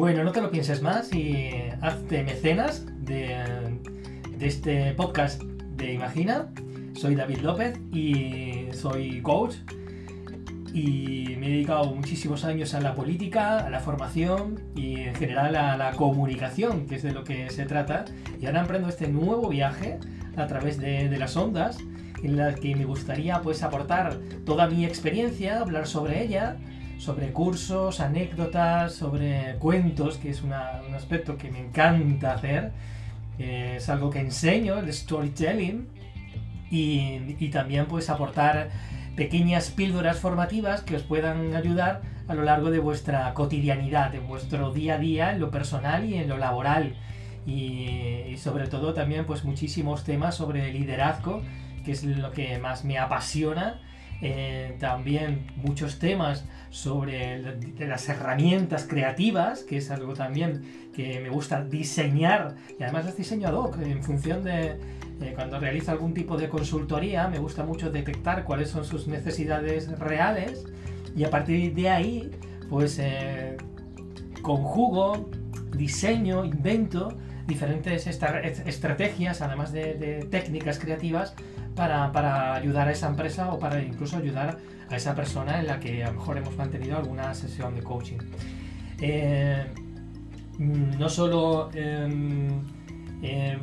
Bueno, no te lo pienses más y hazte mecenas de, de este podcast de Imagina. Soy David López y soy coach y me he dedicado muchísimos años a la política, a la formación y en general a la comunicación, que es de lo que se trata. Y ahora emprendo este nuevo viaje a través de, de las ondas en la que me gustaría pues aportar toda mi experiencia, hablar sobre ella, sobre cursos, anécdotas, sobre cuentos, que es un aspecto que me encanta hacer. Es algo que enseño, el storytelling, y, también pues aportar pequeñas píldoras formativas que os puedan ayudar a lo largo de vuestra cotidianidad, en vuestro día a día, en lo personal y en lo laboral. Y, y sobre todo también pues muchísimos temas sobre liderazgo, que es lo que más me apasiona eh, también muchos temas sobre las herramientas creativas, que es algo también que me gusta diseñar, y además es diseño ad hoc, en función de eh, cuando realizo algún tipo de consultoría, me gusta mucho detectar cuáles son sus necesidades reales, y a partir de ahí, pues eh, conjugo, diseño, invento diferentes estrategias, además de técnicas creativas, para, ayudar a esa empresa o para incluso ayudar a esa persona en la que a lo mejor hemos mantenido alguna sesión de coaching. Eh, no solo em, em,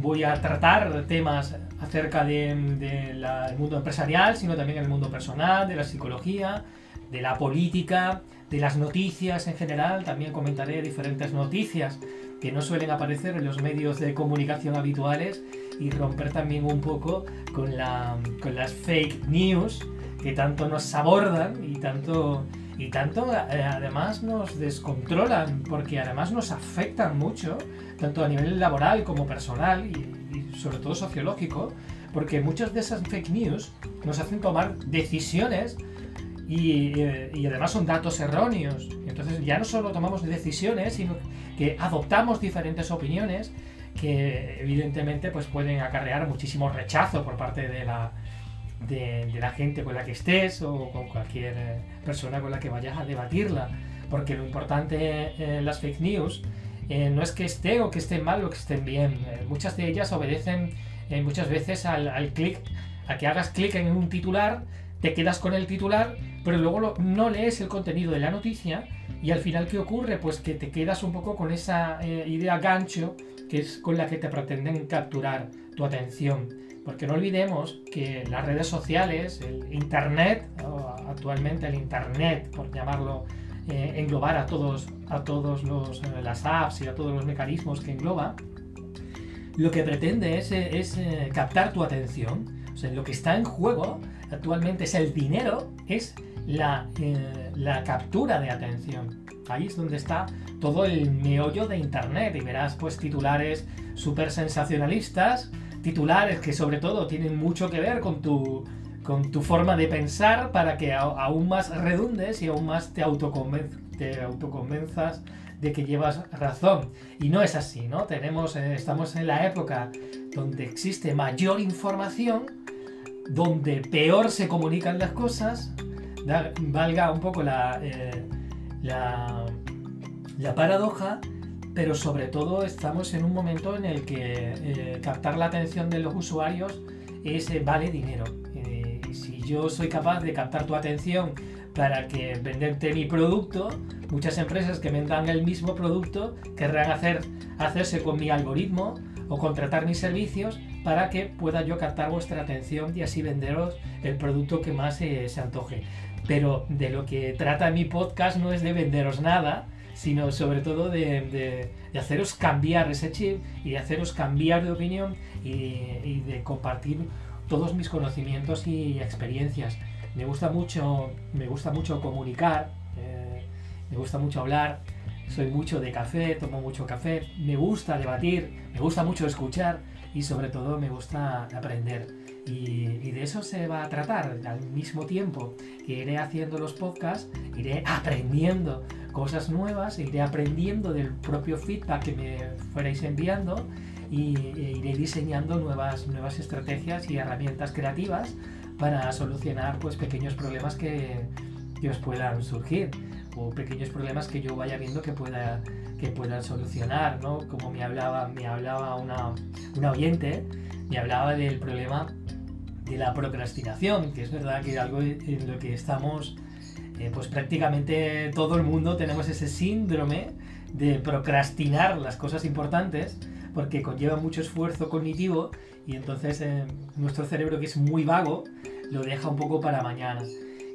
voy a tratar temas acerca del de, mundo empresarial, sino también el mundo personal, de la psicología, de la política, de las noticias en general. También comentaré diferentes noticias que no suelen aparecer en los medios de comunicación habituales y romper también un poco con, la, con las fake news que tanto nos abordan y tanto, y tanto eh, además nos descontrolan, porque además nos afectan mucho, tanto a nivel laboral como personal y, sobre todo sociológico, porque muchas de esas fake news nos hacen tomar decisiones y, eh, y, además son datos erróneos. Entonces ya no solo tomamos decisiones, sino que adoptamos diferentes opiniones que evidentemente pues pueden acarrear muchísimo rechazo por parte de la, de, la gente con la que estés o con cualquier eh, persona con la que vayas a debatirla. Porque lo importante en las fake news eh, no es que esté o que estén mal o que estén bien. Eh, muchas de ellas obedecen muchas veces al, al clic, a que hagas clic en un titular, te quedas con el titular, pero luego no lees el contenido de la noticia y al final ¿qué ocurre? Pues que te quedas un poco con esa idea gancho que es con la que te pretenden capturar tu atención. Porque no olvidemos que las redes sociales, el Internet, actualmente el Internet, por llamarlo, eh, englobar a todos, a todos los, eh, las apps y a todos los mecanismos que engloba, lo que pretende es, es eh, captar tu atención. O sea, lo que está en juego actualmente es el dinero, es la, la captura de atención. Ahí es donde está todo el meollo de Internet y verás pues titulares súper sensacionalistas, titulares que sobre todo tienen mucho que ver con tu, con tu forma de pensar para que aún más redundes y aún más te, te autoconvenzas de que llevas razón. Y no es así, ¿no? Tenemos, eh, estamos en la época donde existe mayor información, donde peor se comunican las cosas, valga un poco la, eh, la la paradoja, pero sobre todo estamos en un momento en el que eh, captar la atención de los usuarios es, eh, vale dinero. Eh, si yo soy capaz de captar tu atención para que venderte mi producto, muchas empresas que vendan el mismo producto querrán hacer, hacerse con mi algoritmo o contratar mis servicios para que pueda yo captar vuestra atención y así venderos el producto que más se antoje. Pero de lo que trata mi podcast no es de venderos nada, sino sobre todo de, haceros cambiar ese chip y de haceros cambiar de opinión y, de compartir todos mis conocimientos y experiencias. Me gusta mucho, me gusta mucho comunicar, eh, me gusta mucho hablar, soy mucho de café, tomo mucho café, me gusta debatir, me gusta mucho escuchar y sobre todo me gusta aprender. Y, y, de eso se va a tratar. Al mismo tiempo que iré haciendo los podcasts, iré aprendiendo cosas nuevas, iré aprendiendo del propio feedback que me fuerais enviando y e iré diseñando nuevas, nuevas estrategias y herramientas creativas para solucionar pues, pequeños problemas que, que os puedan surgir. o pequeños problemas que yo vaya viendo que pueda que puedan solucionar, ¿no? Como me hablaba, me hablaba una, una oyente, me hablaba del problema de la procrastinación, que es verdad que es algo en lo que estamos, eh, pues prácticamente todo el mundo tenemos ese síndrome de procrastinar las cosas importantes, porque conlleva mucho esfuerzo cognitivo y entonces eh, nuestro cerebro que es muy vago lo deja un poco para mañana.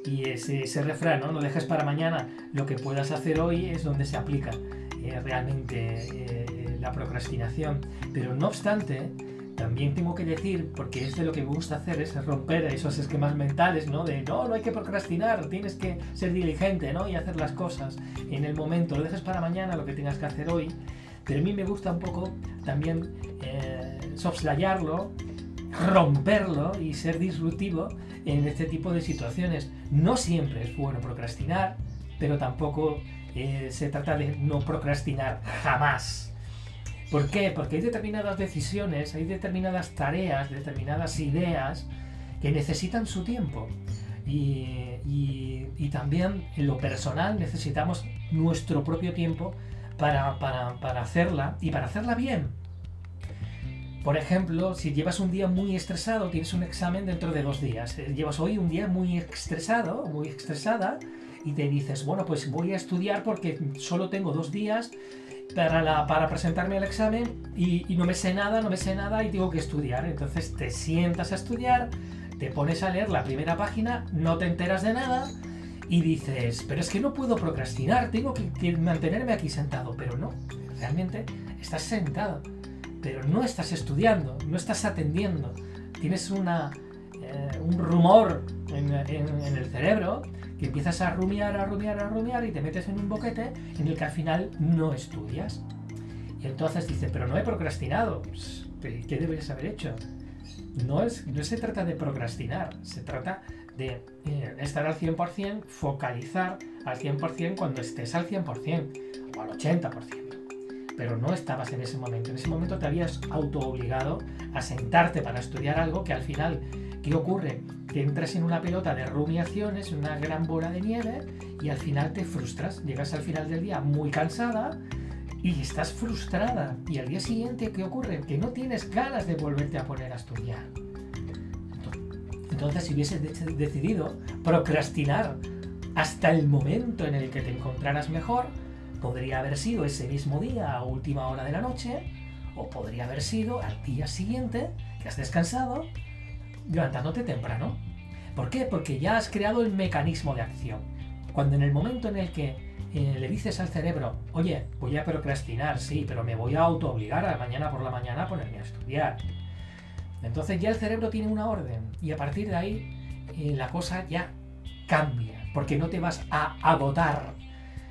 Y ese, ese refrán, ¿no? Lo dejes para mañana, lo que puedas hacer hoy es donde se aplica eh, realmente la procrastinación. Pero no obstante, también tengo que decir, porque es de lo que me gusta hacer, es romper esos esquemas mentales, ¿no? De no, no hay que procrastinar, tienes que ser diligente, ¿no? Y hacer las cosas en el momento, lo dejes para mañana lo que tengas que hacer hoy. Pero a mí me gusta un poco también eh, soslayarlo, romperlo y ser disruptivo en este tipo de situaciones. No siempre es bueno procrastinar, pero tampoco eh, se trata de no procrastinar jamás. ¿Por qué? Porque hay determinadas decisiones, hay determinadas tareas, determinadas ideas que necesitan su tiempo. Y, también en lo personal necesitamos nuestro propio tiempo para, para, hacerla y para hacerla bien. Por ejemplo, si llevas un día muy estresado, tienes un examen dentro de dos días. Eh, llevas hoy un día muy estresado, muy estresada, y te dices, bueno, pues voy a estudiar porque solo tengo dos días para, para presentarme al examen y, no me sé nada, no me sé nada y tengo que estudiar. Entonces te sientas a estudiar, te pones a leer la primera página, no te enteras de nada y dices, pero es que no puedo procrastinar, tengo que, mantenerme aquí sentado. Pero no, realmente estás sentado, pero no estás estudiando, no estás atendiendo. Tienes una, eh, un rumor en el cerebro que empiezas a rumiar, a rumiar, a rumiar y te metes en un boquete en el que al final no estudias. Y entonces dice, pero no he procrastinado. ¿Qué deberías haber hecho? No, es, no se trata de procrastinar, se trata de eh, estar al 100%, focalizar al 100% cuando estés al 100% o al 80%. Pero no estabas en ese momento. En ese momento te habías auto obligado a sentarte para estudiar algo que al final, ¿qué ocurre? Entras en una pelota de rumiaciones, una gran bola de nieve, y al final te frustras. Llegas al final del día muy cansada y estás frustrada. Y al día siguiente, ¿qué ocurre? Que no tienes ganas de volverte a poner a estudiar. Entonces, si hubieses decidido procrastinar hasta el momento en el que te encontraras mejor, podría haber sido ese mismo día a última hora de la noche, o podría haber sido al día siguiente que has descansado levantándote temprano. ¿Por qué? Porque ya has creado el mecanismo de acción. Cuando en el momento en el que eh, le dices al cerebro, oye, voy a procrastinar, sí, pero me voy a auto-obligar a mañana por la mañana a ponerme a estudiar. Entonces ya el cerebro tiene una orden y a partir de ahí eh, la cosa ya cambia, porque no te vas a agotar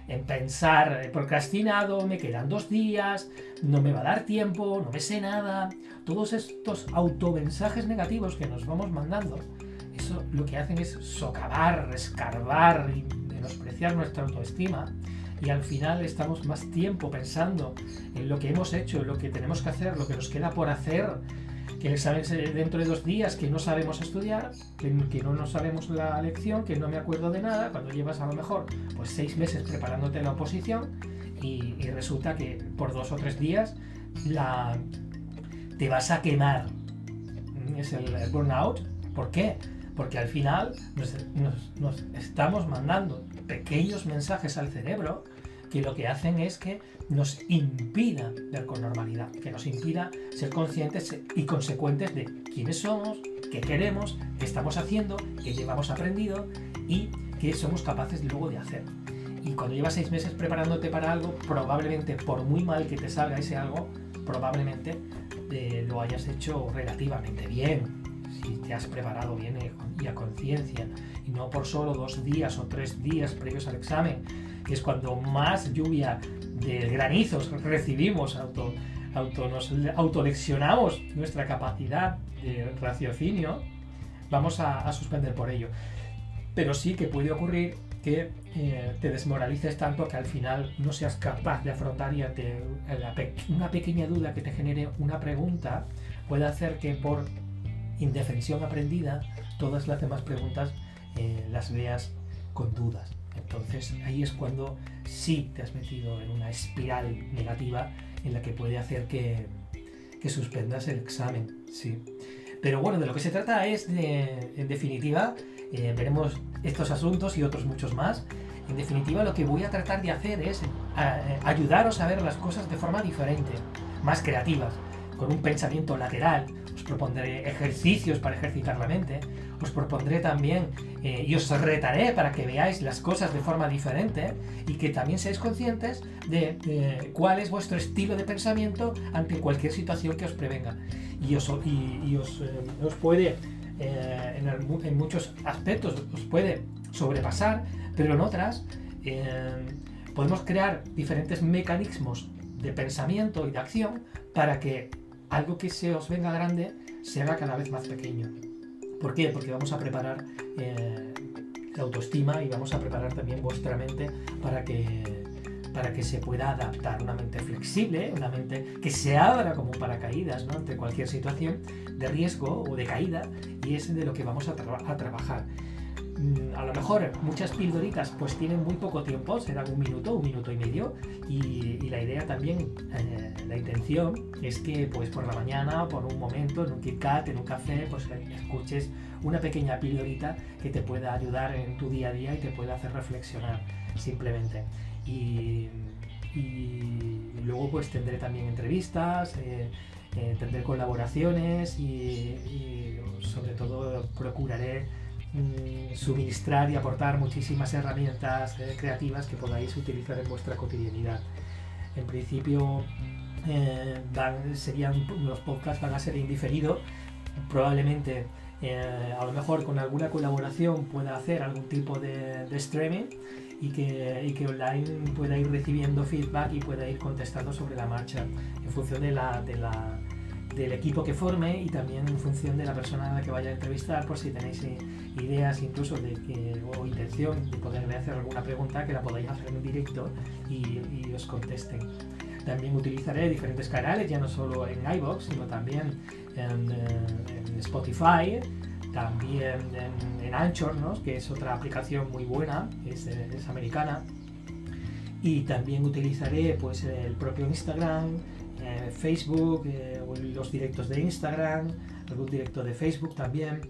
en pensar, he procrastinado, me quedan dos días, no me va a dar tiempo, no me sé nada. Todos estos automensajes negativos que nos vamos mandando, eso lo que hacen es socavar, escarbar menospreciar nuestra autoestima. Y al final estamos más tiempo pensando en lo que hemos hecho, en lo que tenemos que hacer, lo que nos queda por hacer, que el examen dentro de dos días, que no sabemos estudiar, que, no sabemos la lección, que no me acuerdo de nada, cuando llevas a lo mejor pues seis meses preparándote la oposición y, resulta que por dos o tres días la, te vas a quemar. Es el, burnout. ¿Por qué? Porque al final nos estamos mandando pequeños mensajes al cerebro que lo que hacen es que nos impida ver con normalidad, que nos impida ser conscientes y consecuentes de quiénes somos, qué queremos, qué estamos haciendo, qué llevamos aprendido y qué somos capaces luego de hacer. Y cuando llevas seis meses preparándote para algo, probablemente por muy mal que te salga ese algo, probablemente eh, lo hayas hecho relativamente bien, si te has preparado bien y a conciencia, y no por solo dos días o tres días previos al examen, que es cuando más lluvia de granizos recibimos, auto, auto, nos autoleccionamos nuestra capacidad de raciocinio, vamos a, suspender por ello. Pero sí que puede ocurrir que eh, te desmoralices tanto que al final no seas capaz de afrontar y ante una pequeña duda que te genere una pregunta puede hacer que por indefensión aprendida todas las demás preguntas eh, las veas con dudas. Entonces ahí es cuando sí te has metido en una espiral negativa en la que puede hacer que, que suspendas el examen. Sí. Pero bueno, de lo que se trata es de, en definitiva, eh, veremos estos asuntos y otros muchos más. En definitiva, lo que voy a tratar de hacer es eh, ayudaros a ver las cosas de forma diferente, más creativas, con un pensamiento lateral. Os propondré ejercicios para ejercitar la mente. Os propondré también eh, y os retaré para que veáis las cosas de forma diferente y que también seáis conscientes de cuál es vuestro estilo de pensamiento ante cualquier situación que os prevenga. Y os, y, os, os puede eh, en, muchos aspectos os puede sobrepasar, pero en otras eh, podemos crear diferentes mecanismos de pensamiento y de acción para que algo que se os venga grande se haga cada vez más pequeño. ¿Por qué? Porque vamos a preparar eh, la autoestima y vamos a preparar también vuestra mente para que para que se pueda adaptar, una mente flexible, una mente que se abra como paracaídas ¿no? ante cualquier situación de riesgo o de caída y es de lo que vamos a, trabajar. Mm, a lo mejor muchas pildoritas pues tienen muy poco tiempo, serán un minuto, un minuto y medio y, la idea también, eh, la intención es que pues por la mañana, por un momento, en un KitKat, en un café, pues escuches una pequeña pildorita que te pueda ayudar en tu día a día y te pueda hacer reflexionar simplemente. Y, luego pues tendré también entrevistas, eh, eh, tendré colaboraciones y, sobre todo procuraré mm, suministrar y aportar muchísimas herramientas eh, creativas que podáis utilizar en vuestra cotidianidad. En principio serían, los podcasts van a ser indiferidos, probablemente a lo mejor con alguna colaboración pueda hacer algún tipo de streaming y que, online pueda ir recibiendo feedback y pueda ir contestando sobre la marcha en función de de la, del equipo que forme y también en función de la persona a la que vaya a entrevistar, por si tenéis eh, ideas incluso de que, o intención de poderle hacer alguna pregunta, que la podáis hacer en directo y, y os contesten. También utilizaré diferentes canales, ya no solo en iBox, sino también en, eh, en Spotify, también en, Anchor, que es otra aplicación muy buena, es, es americana. Y también utilizaré pues, el propio Instagram, eh, Facebook, eh, los directos de Instagram, algún directo de Facebook también.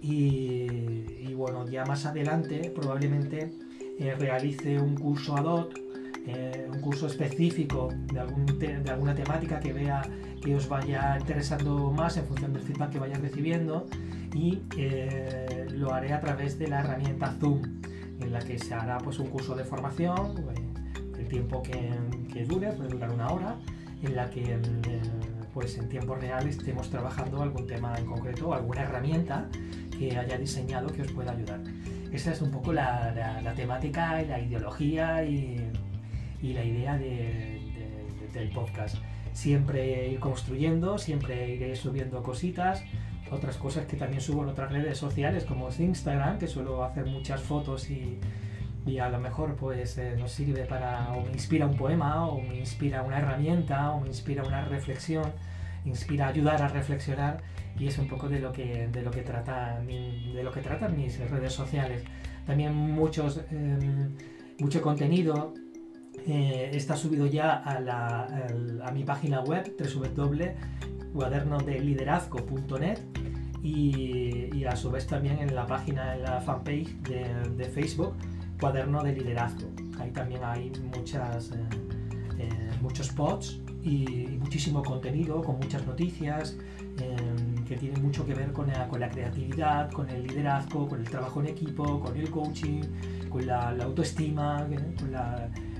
Y, bueno, ya más adelante probablemente eh, realice un curso ad hoc, un curso específico de, algún de alguna temática que vea que os vaya interesando más en función del feedback que vaya recibiendo y lo haré a través de la herramienta Zoom, en la que se hará pues, un curso de formación, eh, el tiempo que, que, dure, puede durar una hora, en la que eh, pues, en tiempo real estemos trabajando algún tema en concreto, alguna herramienta que haya diseñado que os pueda ayudar. Esa es un poco la, la, temática y la ideología y, y la idea de, del podcast. Siempre ir construyendo, siempre iré subiendo cositas, otras cosas que también subo en otras redes sociales como es Instagram, que suelo hacer muchas fotos y, y a lo mejor pues eh, nos sirve para o me inspira un poema o me inspira una herramienta o me inspira una reflexión, inspira ayudar a reflexionar y es un poco de lo que de lo que trata de lo que tratan mis redes sociales. También muchos em, mucho contenido eh, está subido ya a, la, a, mi página web www.cuadernodeliderazgo.net y, a su vez también en la página, en la fanpage de, Facebook, Cuaderno de Liderazgo. Ahí también hay muchas, eh, eh, muchos posts y, muchísimo contenido con muchas noticias em, que tienen mucho que ver con la, creatividad, con el liderazgo, con el trabajo en equipo, con el coaching, con la, autoestima,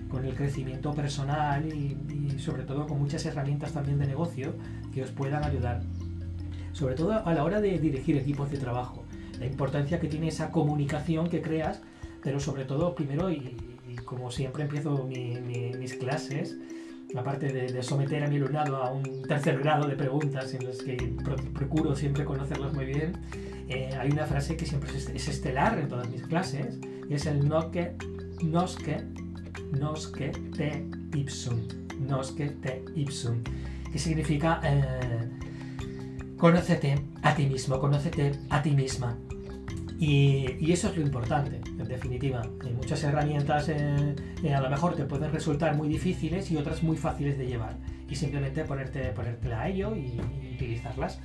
con, el crecimiento personal y sobre todo con muchas herramientas también de negocio que os puedan ayudar sobre todo a la hora de dirigir equipos de trabajo. La importancia que tiene esa comunicación que creas, pero sobre todo, primero, y, como siempre empiezo mis clases, aparte de, someter a mi alumnado a un tercer grado de preguntas en las que procuro siempre conocerlos muy bien, eh, hay una frase que siempre es, estelar en todas mis clases, y es el nosque, nosque, nosque te ipsum, nosque te ipsum, que significa eh, Conócete a ti mismo, conócete a ti misma. Y, eso es lo importante, en definitiva. Hay muchas herramientas eh, a lo mejor te pueden resultar muy difíciles y otras muy fáciles de llevar. Y simplemente ponerte, ponerte a ello y, utilizarlas.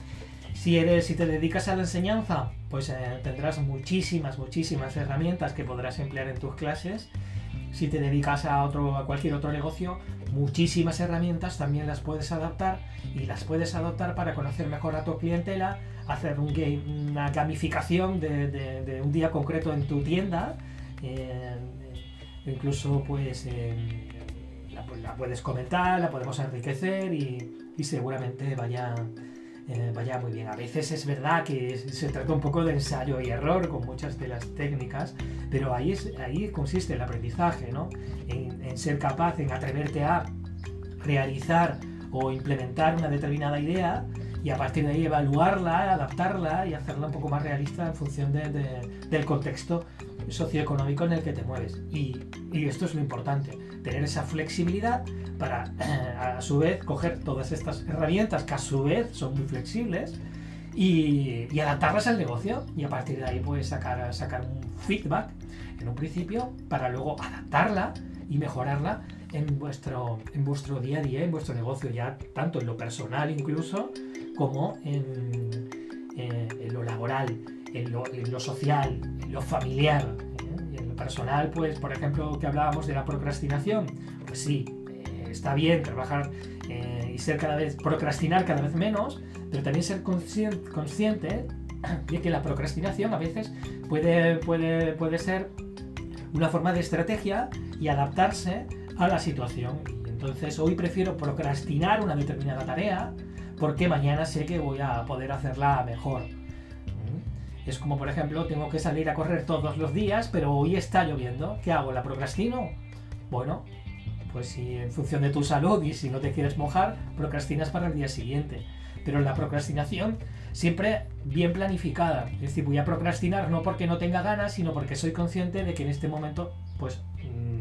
Si, eres, si te dedicas a la enseñanza, pues tendrás muchísimas, muchísimas herramientas que podrás emplear en tus clases si te dedicas a, otro, a cualquier otro negocio, muchísimas herramientas también las puedes adaptar y las puedes adoptar para conocer mejor a tu clientela, hacer una gamificación de, un día concreto en tu tienda, eh, incluso pues la, puedes comentar, la podemos enriquecer y, y seguramente vaya vaya muy bien. A veces es verdad que se trata un poco de ensayo y error con muchas de las técnicas, pero ahí, es, ahí consiste el aprendizaje, ¿no? En, ser capaz, en atreverte a realizar o implementar una determinada idea y a partir de ahí evaluarla, adaptarla y hacerla un poco más realista en función del contexto socioeconómico en el que te mueves. Y, esto es lo importante, tener esa flexibilidad para a su vez coger todas estas herramientas que a su vez son muy flexibles y, adaptarlas al negocio y a partir de ahí pues sacar, sacar un feedback en un principio para luego adaptarla y mejorarla en vuestro, en vuestro día a día, en vuestro negocio, ya tanto en lo personal incluso como en, eh, lo laboral, en lo, social, familiar. ¿eh? Y en lo personal, pues por ejemplo que hablábamos de la procrastinación, pues sí, está bien trabajar eh, y ser cada vez, procrastinar cada vez menos, pero también ser consciente, de que la procrastinación a veces puede, puede, puede ser una forma de estrategia y adaptarse a la situación. Y entonces hoy prefiero procrastinar una determinada tarea porque mañana sé que voy a poder hacerla mejor. Es como, por ejemplo, tengo que salir a correr todos los días, pero hoy está lloviendo. ¿Qué hago? ¿La procrastino? Bueno, pues si en función de tu salud y si no te quieres mojar, procrastinas para el día siguiente. Pero la procrastinación siempre bien planificada. Es decir, voy a procrastinar no porque no tenga ganas, sino porque soy consciente de que en este momento, pues, mm,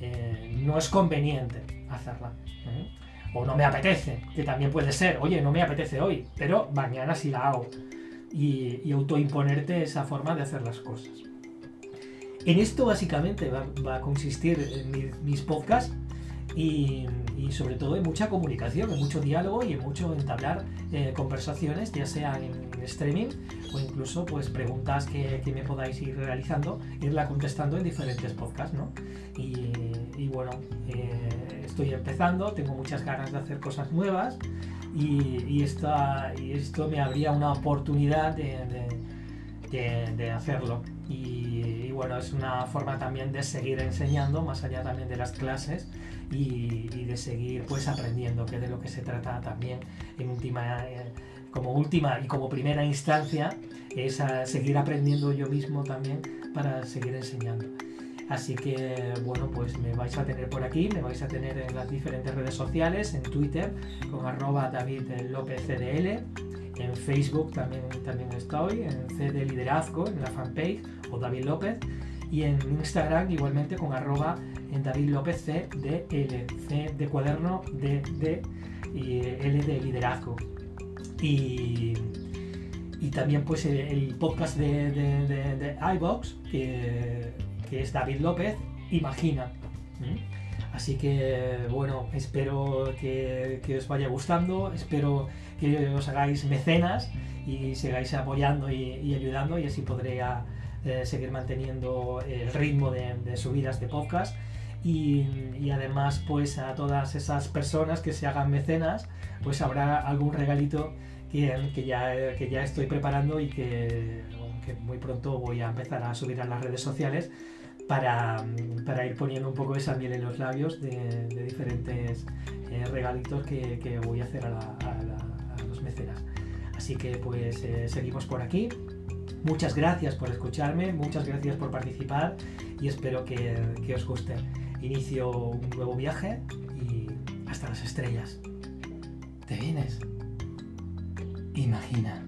eh, no es conveniente hacerla. ¿eh? O no me apetece, que también puede ser. Oye, no me apetece hoy, pero mañana sí la hago. Y, autoimponerte esa forma de hacer las cosas. En esto básicamente va, a consistir mis, podcasts y, sobre todo en mucha comunicación, en mucho diálogo y en mucho entablar eh, conversaciones, ya sea en, streaming o incluso pues preguntas que, me podáis ir realizando, irla contestando en diferentes podcasts, ¿no? Y, bueno, eh, estoy empezando, tengo muchas ganas de hacer cosas nuevas y, esto me abría una oportunidad de, de hacerlo. Y, bueno, es una forma también de seguir enseñando, más allá también de las clases, y, de seguir pues aprendiendo, que de lo que se trata también en última, eh, como última y como primera instancia, es seguir aprendiendo yo mismo también para seguir enseñando. Así que bueno, pues me vais a tener por aquí, me vais a tener en las diferentes redes sociales, en Twitter con arroba David López CDL, en Facebook también, también estoy, en C de Liderazgo, en la fanpage, o David López. Y en Instagram igualmente con arroba en David López C de L, C de cuaderno, D de y L de liderazgo. Y, y también pues el, podcast de, de, de, iVox, que, que, es David López, Imagina. Así que bueno, espero que, os vaya gustando, espero que os hagáis mecenas y sigáis apoyando y, ayudando y así podré eh, seguir manteniendo el ritmo de, subidas de podcast. Y, además pues a todas esas personas que se hagan mecenas pues habrá algún regalito que, que, ya, que ya estoy preparando y que, que, muy pronto voy a empezar a subir a las redes sociales para, para ir poniendo un poco esa miel en los labios de, diferentes eh, regalitos que, voy a hacer a, a, los mecenas. Así que pues eh, seguimos por aquí. Muchas gracias por escucharme, muchas gracias por participar y espero que os guste. Inicio un nuevo viaje y hasta las estrellas. ¿Te vienes? Imagina.